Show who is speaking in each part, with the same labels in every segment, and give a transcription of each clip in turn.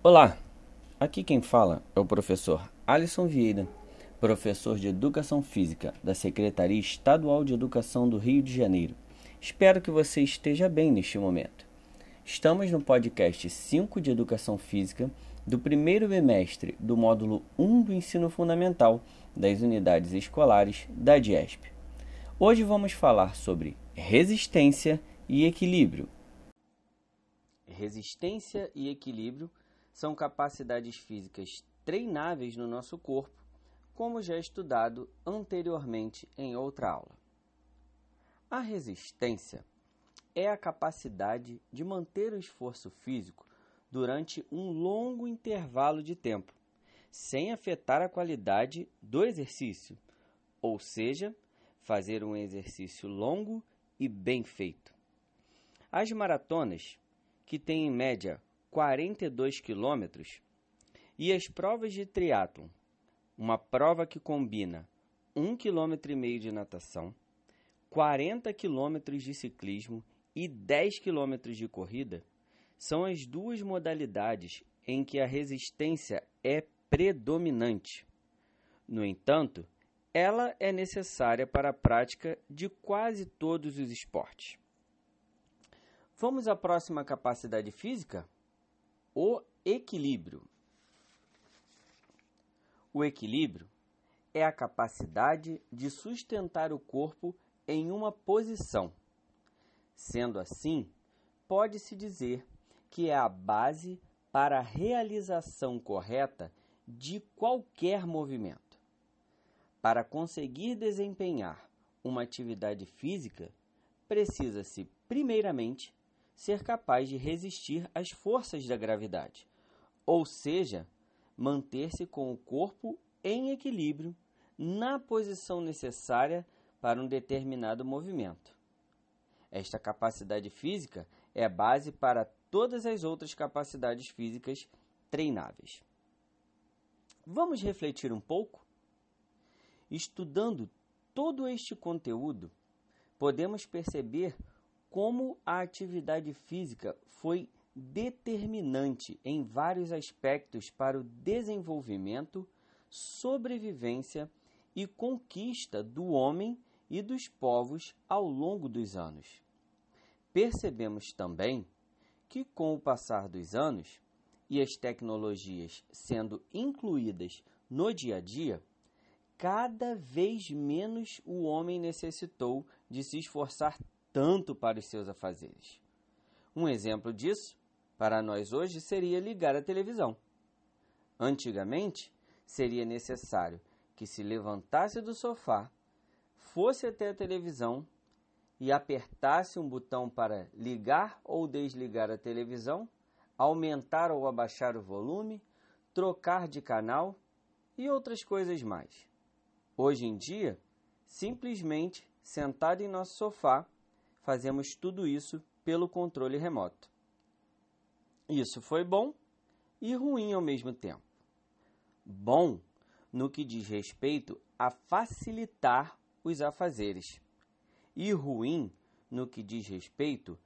Speaker 1: Olá, aqui quem fala é o professor Alisson Vieira, professor de Educação Física da Secretaria Estadual de Educação do Rio de Janeiro. Espero que você esteja bem neste momento. Estamos no podcast 5 de Educação Física do primeiro bimestre do módulo 1 do Ensino Fundamental das Unidades Escolares da DIESP. Hoje vamos falar sobre resistência e equilíbrio. Resistência e equilíbrio são capacidades físicas treináveis no nosso corpo, como já estudado anteriormente em outra aula. A resistência é a capacidade de manter o esforço físico durante um longo intervalo de tempo, sem afetar a qualidade do exercício, ou seja, fazer um exercício longo e bem feito. As maratonas, que têm em média 42 quilômetros, e as provas de triatlon, uma prova que combina 1,5 km de natação, 40 km de ciclismo e 10 km de corrida, são as duas modalidades em que a resistência é predominante. No entanto, ela é necessária para a prática de quase todos os esportes. Vamos à próxima capacidade física? O equilíbrio. O equilíbrio é a capacidade de sustentar o corpo em uma posição. Sendo assim, pode-se dizer que é a base para a realização correta de qualquer movimento. Para conseguir desempenhar uma atividade física, precisa-se, primeiramente, ser capaz de resistir às forças da gravidade, ou seja, manter-se com o corpo em equilíbrio na posição necessária para um determinado movimento. Esta capacidade física é a base para todas as outras capacidades físicas treináveis. Vamos refletir um pouco? Estudando todo este conteúdo, podemos perceber como a atividade física foi determinante em vários aspectos para o desenvolvimento, sobrevivência e conquista do homem e dos povos ao longo dos anos. Percebemos também que, com o passar dos anos e as tecnologias sendo incluídas no dia a dia, cada vez menos o homem necessitou de se esforçar tanto para os seus afazeres. Um exemplo disso, para nós hoje, seria ligar a televisão. Antigamente, seria necessário que se levantasse do sofá, fosse até a televisão e apertasse um botão para ligar ou desligar a televisão, aumentar ou abaixar o volume, trocar de canal e outras coisas mais. Hoje em dia, simplesmente sentado em nosso sofá, fazemos tudo isso pelo controle remoto. Isso foi bom e ruim ao mesmo tempo. Bom no que diz respeito a facilitar os afazeres, e ruim no que diz respeito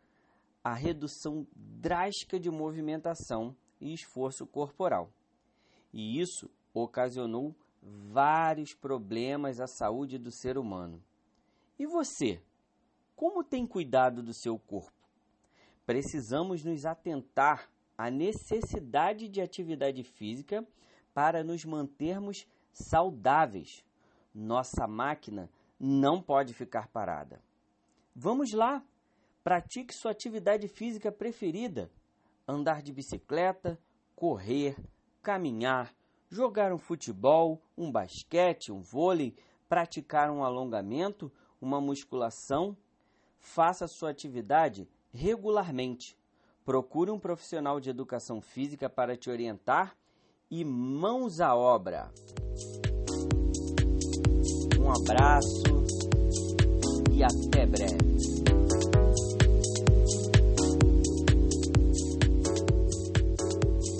Speaker 1: à redução drástica de movimentação e esforço corporal. E isso ocasionou vários problemas à saúde do ser humano. E você? Como tem cuidado do seu corpo? Precisamos nos atentar à necessidade de atividade física para nos mantermos saudáveis. Nossa máquina não pode ficar parada. Vamos lá! Pratique sua atividade física preferida: andar de bicicleta, correr, caminhar, jogar um futebol, um basquete, um vôlei, praticar um alongamento, uma musculação faça sua atividade regularmente. Procure um profissional de educação física para te orientar e mãos à obra. Um abraço e até breve.